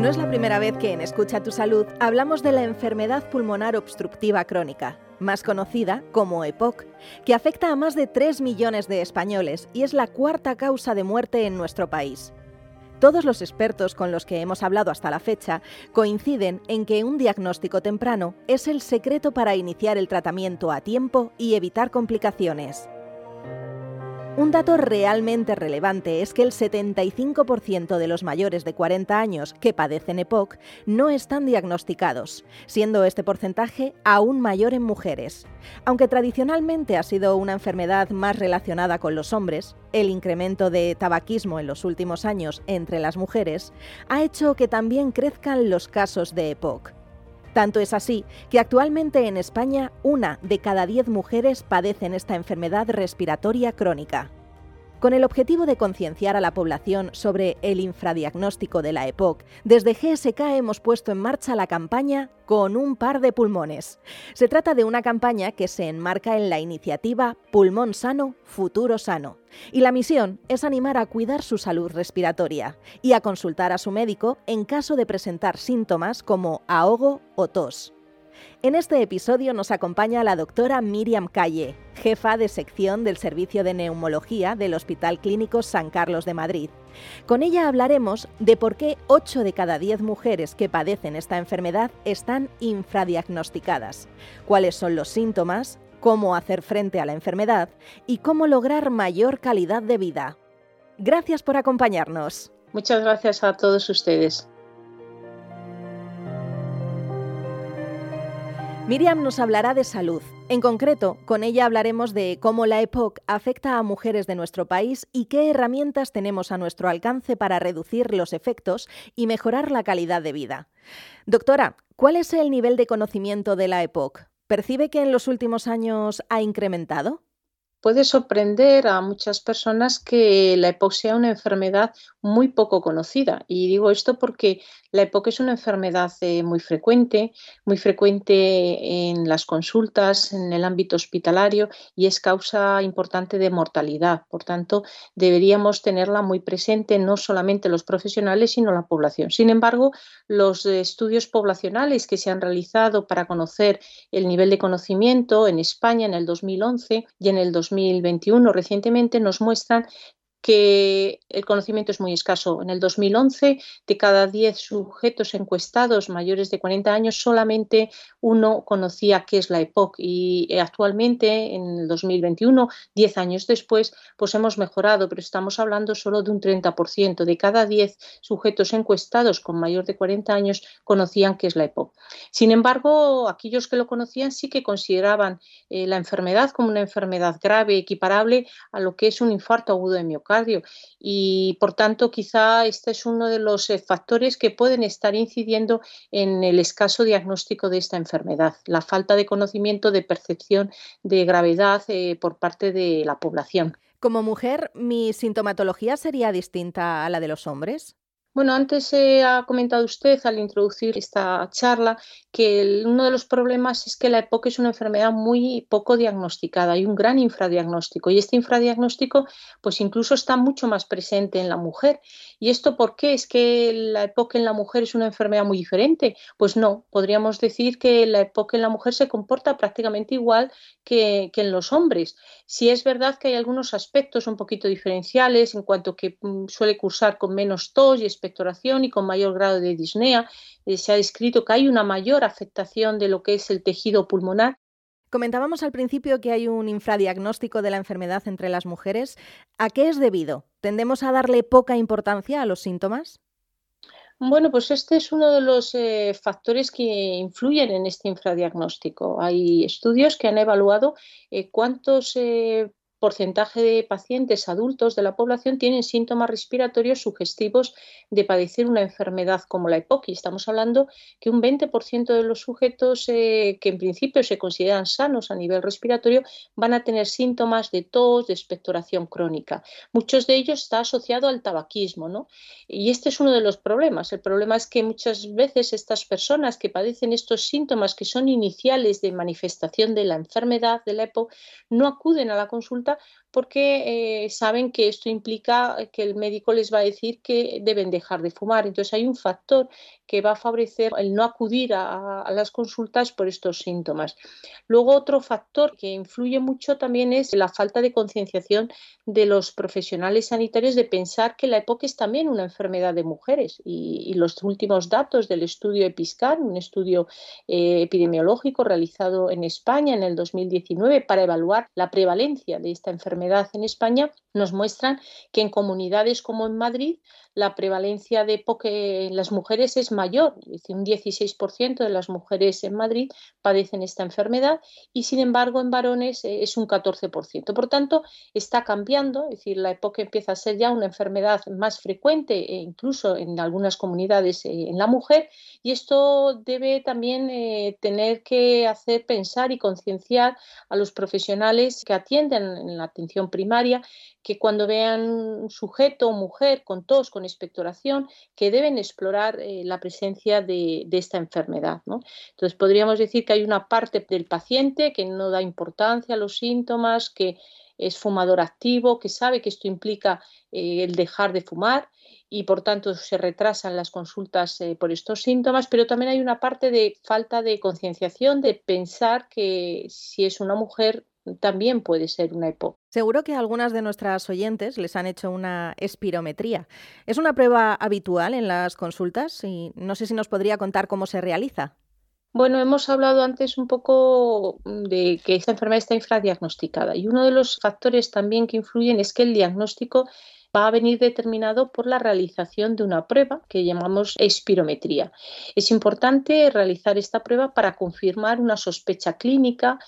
No es la primera vez que en Escucha tu Salud hablamos de la enfermedad pulmonar obstructiva crónica, más conocida como EPOC, que afecta a más de 3 millones de españoles y es la cuarta causa de muerte en nuestro país. Todos los expertos con los que hemos hablado hasta la fecha coinciden en que un diagnóstico temprano es el secreto para iniciar el tratamiento a tiempo y evitar complicaciones. Un dato realmente relevante es que el 75% de los mayores de 40 años que padecen EPOC no están diagnosticados, siendo este porcentaje aún mayor en mujeres. Aunque tradicionalmente ha sido una enfermedad más relacionada con los hombres, el incremento de tabaquismo en los últimos años entre las mujeres ha hecho que también crezcan los casos de EPOC. Tanto es así que actualmente en España una de cada diez mujeres padecen esta enfermedad respiratoria crónica. Con el objetivo de concienciar a la población sobre el infradiagnóstico de la EPOC, desde GSK hemos puesto en marcha la campaña Con un par de pulmones. Se trata de una campaña que se enmarca en la iniciativa Pulmón Sano, Futuro Sano. Y la misión es animar a cuidar su salud respiratoria y a consultar a su médico en caso de presentar síntomas como ahogo o tos. En este episodio nos acompaña la doctora Miriam Calle, jefa de sección del Servicio de Neumología del Hospital Clínico San Carlos de Madrid. Con ella hablaremos de por qué 8 de cada 10 mujeres que padecen esta enfermedad están infradiagnosticadas, cuáles son los síntomas, cómo hacer frente a la enfermedad y cómo lograr mayor calidad de vida. Gracias por acompañarnos. Muchas gracias a todos ustedes. Miriam nos hablará de salud. En concreto, con ella hablaremos de cómo la EPOC afecta a mujeres de nuestro país y qué herramientas tenemos a nuestro alcance para reducir los efectos y mejorar la calidad de vida. Doctora, ¿cuál es el nivel de conocimiento de la EPOC? ¿Percibe que en los últimos años ha incrementado? Puede sorprender a muchas personas que la EPOC sea una enfermedad muy poco conocida. Y digo esto porque la EPOC es una enfermedad eh, muy frecuente, muy frecuente en las consultas, en el ámbito hospitalario y es causa importante de mortalidad. Por tanto, deberíamos tenerla muy presente no solamente los profesionales, sino la población. Sin embargo, los estudios poblacionales que se han realizado para conocer el nivel de conocimiento en España en el 2011 y en el 2021 recientemente nos muestran que el conocimiento es muy escaso. En el 2011, de cada 10 sujetos encuestados mayores de 40 años, solamente uno conocía qué es la EPOC y actualmente, en el 2021, 10 años después, pues hemos mejorado, pero estamos hablando solo de un 30%. De cada 10 sujetos encuestados con mayor de 40 años conocían qué es la EPOC. Sin embargo, aquellos que lo conocían sí que consideraban eh, la enfermedad como una enfermedad grave, equiparable a lo que es un infarto agudo de miocardio y por tanto quizá este es uno de los eh, factores que pueden estar incidiendo en el escaso diagnóstico de esta enfermedad, la falta de conocimiento, de percepción de gravedad eh, por parte de la población. Como mujer, ¿mi sintomatología sería distinta a la de los hombres? Bueno, antes ha comentado usted al introducir esta charla que uno de los problemas es que la EPOC es una enfermedad muy poco diagnosticada, hay un gran infradiagnóstico y este infradiagnóstico pues incluso está mucho más presente en la mujer. ¿Y esto por qué? ¿Es que la EPOC en la mujer es una enfermedad muy diferente? Pues no, podríamos decir que la EPOC en la mujer se comporta prácticamente igual que, que en los hombres. Si es verdad que hay algunos aspectos un poquito diferenciales en cuanto que mm, suele cursar con menos tos y expectoración y con mayor grado de disnea. Eh, se ha descrito que hay una mayor afectación de lo que es el tejido pulmonar. Comentábamos al principio que hay un infradiagnóstico de la enfermedad entre las mujeres. ¿A qué es debido? ¿Tendemos a darle poca importancia a los síntomas? Bueno, pues este es uno de los eh, factores que influyen en este infradiagnóstico. Hay estudios que han evaluado eh, cuántos porcentaje de pacientes adultos de la población tienen síntomas respiratorios sugestivos de padecer una enfermedad como la EPOC. Y estamos hablando que un 20% de los sujetos eh, que en principio se consideran sanos a nivel respiratorio van a tener síntomas de tos, de expectoración crónica. Muchos de ellos está asociado al tabaquismo, ¿no? Y este es uno de los problemas. El problema es que muchas veces estas personas que padecen estos síntomas que son iniciales de manifestación de la enfermedad de la EPOC no acuden a la consulta consulta porque eh, saben que esto implica que el médico les va a decir que deben dejar de fumar. Entonces hay un factor que va a favorecer el no acudir a, las consultas por estos síntomas. Luego otro factor que influye mucho también es la falta de concienciación de los profesionales sanitarios de pensar que la EPOC es también una enfermedad de mujeres y, los últimos datos del estudio EPISCAR, un estudio eh, epidemiológico realizado en España en el 2019 para evaluar la prevalencia de esta enfermedad en España, nos muestran que en comunidades como en Madrid la prevalencia de EPOC en las mujeres es mayor, es un 16% de las mujeres en Madrid padecen esta enfermedad y sin embargo en varones eh, es un 14%. Por tanto, está cambiando, es decir, la EPOC empieza a ser ya una enfermedad más frecuente e incluso en algunas comunidades eh, en la mujer y esto debe también tener que hacer pensar y concienciar a los profesionales que atienden en la atención primaria que cuando vean sujeto o mujer con tos, con expectoración, que deben explorar eh, la presencia de, esta enfermedad. Entonces, podríamos decir que hay una parte del paciente que no da importancia a los síntomas, que es fumador activo, que sabe que esto implica eh, el dejar de fumar y por tanto se retrasan las consultas eh, por estos síntomas, pero también hay una parte de falta de concienciación, de pensar que si es una mujer también puede ser una EPOC. Seguro que algunas de nuestras oyentes les han hecho una espirometría. ¿Es una prueba habitual en las consultas? Y no sé si nos podría contar cómo se realiza. Bueno, hemos hablado antes un poco de que esta enfermedad está infradiagnosticada y uno de los factores también que influyen es que el diagnóstico va a venir determinado por la realización de una prueba que llamamos espirometría. Es importante realizar esta prueba para confirmar una sospecha clínica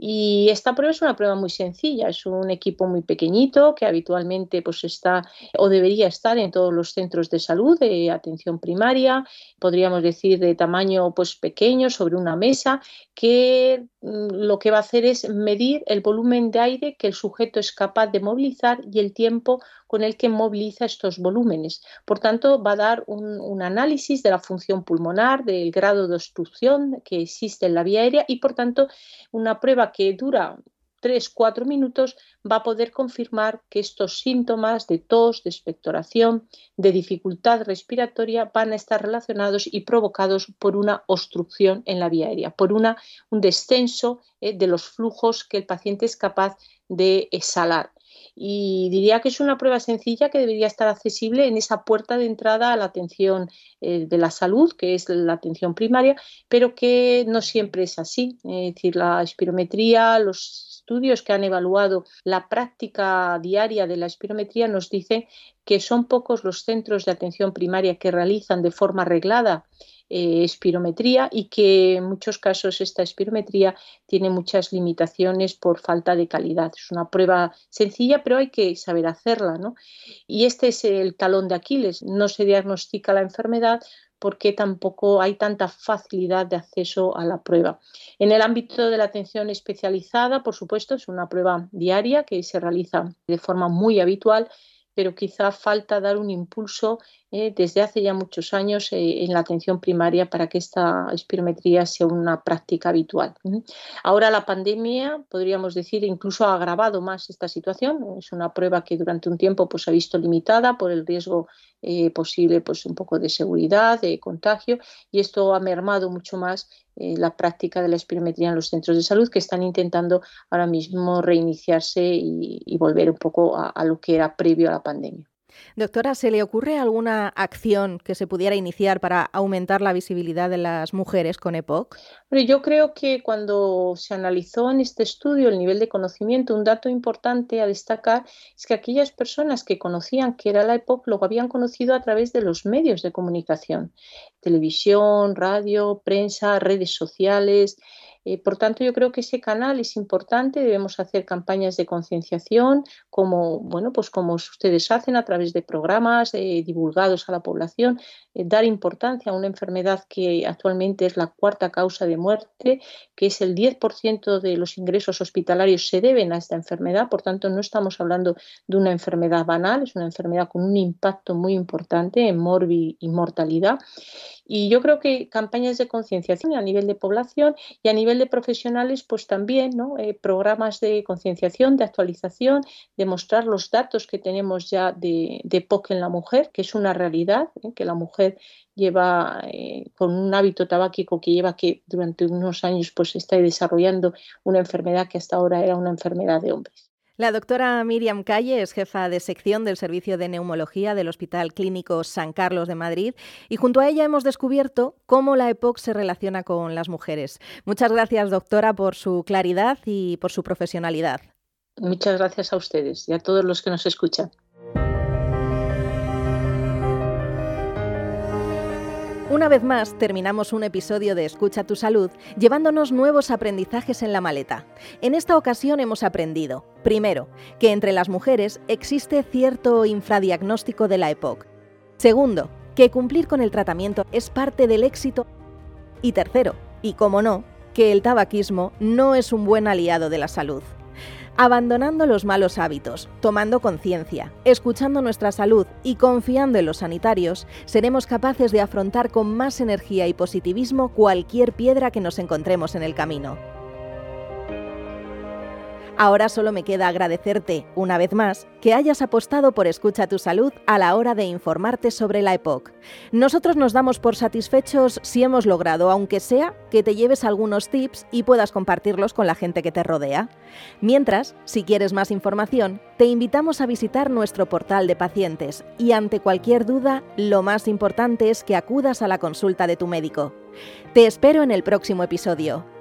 y esta prueba es una prueba muy sencilla, es un equipo muy pequeñito que habitualmente pues está o debería estar en todos los centros de salud de atención primaria, podríamos decir de tamaño pues pequeño sobre una mesa que mm, lo que va a hacer es medir el volumen de aire que el sujeto es capaz de movilizar y el tiempo con el que moviliza estos volúmenes. Por tanto, va a dar un, análisis de la función pulmonar, del grado de obstrucción que existe en la vía aérea y, por tanto, una prueba que dura 3-4 minutos va a poder confirmar que estos síntomas de tos, de expectoración, de dificultad respiratoria van a estar relacionados y provocados por una obstrucción en la vía aérea, por una, un descenso eh, de los flujos que el paciente es capaz de exhalar y diría que es una prueba sencilla que debería estar accesible en esa puerta de entrada a la atención eh, de la salud, que es la atención primaria, pero que no siempre es así. Es decir, la espirometría, los estudios que han evaluado la práctica diaria de la espirometría nos dicen que son pocos los centros de atención primaria que realizan de forma reglada eh, espirometría y que en muchos casos esta espirometría tiene muchas limitaciones por falta de calidad. Es una prueba sencilla, pero hay que saber hacerla. ¿no? Y este es el talón de Aquiles. No se diagnostica la enfermedad porque tampoco hay tanta facilidad de acceso a la prueba. En el ámbito de la atención especializada, por supuesto, es una prueba diaria que se realiza de forma muy habitual pero quizá falta dar un impulso eh, desde hace ya muchos años eh, en la atención primaria para que esta espirometría sea una práctica habitual. Ahora la pandemia, podríamos decir, incluso ha agravado más esta situación. Es una prueba que durante un tiempo pues, se ha visto limitada por el riesgo eh, posible pues, un poco de seguridad, de contagio, y esto ha mermado mucho más la práctica de la espirometría en los centros de salud que están intentando ahora mismo reiniciarse y, volver un poco a lo que era previo a la pandemia. Doctora, ¿se le ocurre alguna acción que se pudiera iniciar para aumentar la visibilidad de las mujeres con EPOC? Yo creo que cuando se analizó en este estudio el nivel de conocimiento, un dato importante a destacar es que aquellas personas que conocían que era la EPOC lo habían conocido a través de los medios de comunicación, televisión, radio, prensa, redes sociales. Eh, por tanto, yo creo que ese canal es importante. Debemos hacer campañas de concienciación, como bueno, pues como ustedes hacen a través de programas eh, divulgados a la población, eh, dar importancia a una enfermedad que actualmente es la cuarta causa de muerte, que es el 10% de los ingresos hospitalarios se deben a esta enfermedad. Por tanto, no estamos hablando de una enfermedad banal, es una enfermedad con un impacto muy importante en morbi y mortalidad. Y yo creo que campañas de concienciación a nivel de población y a nivel de profesionales, pues también ¿no? Eh, programas de concienciación, de actualización, de mostrar los datos que tenemos ya de, de POC en la mujer, que es una realidad, ¿eh? que la mujer lleva eh, con un hábito tabáquico que lleva que durante unos años pues está desarrollando una enfermedad que hasta ahora era una enfermedad de hombres. La doctora Miriam Calle es jefa de sección del Servicio de Neumología del Hospital Clínico San Carlos de Madrid y junto a ella hemos descubierto cómo la EPOC se relaciona con las mujeres. Muchas gracias, doctora, por su claridad y por su profesionalidad. Muchas gracias a ustedes y a todos los que nos escuchan. Una vez más, terminamos un episodio de Escucha tu salud llevándonos nuevos aprendizajes en la maleta. En esta ocasión hemos aprendido, primero, que entre las mujeres existe cierto infradiagnóstico de la EPOC. Segundo, que cumplir con el tratamiento es parte del éxito. Y tercero, y como no, que el tabaquismo no es un buen aliado de la salud abandonando los malos hábitos, tomando conciencia, escuchando nuestra salud y confiando en los sanitarios, seremos capaces de afrontar con más energía y positivismo cualquier piedra que nos encontremos en el camino. Ahora solo me queda agradecerte, una vez más, que hayas apostado por Escucha tu Salud a la hora de informarte sobre la EPOC. Nosotros nos damos por satisfechos si hemos logrado, aunque sea, que te lleves algunos tips y puedas compartirlos con la gente que te rodea. Mientras, si quieres más información, te invitamos a visitar nuestro portal de pacientes y ante cualquier duda, lo más importante es que acudas a la consulta de tu médico. Te espero en el próximo episodio.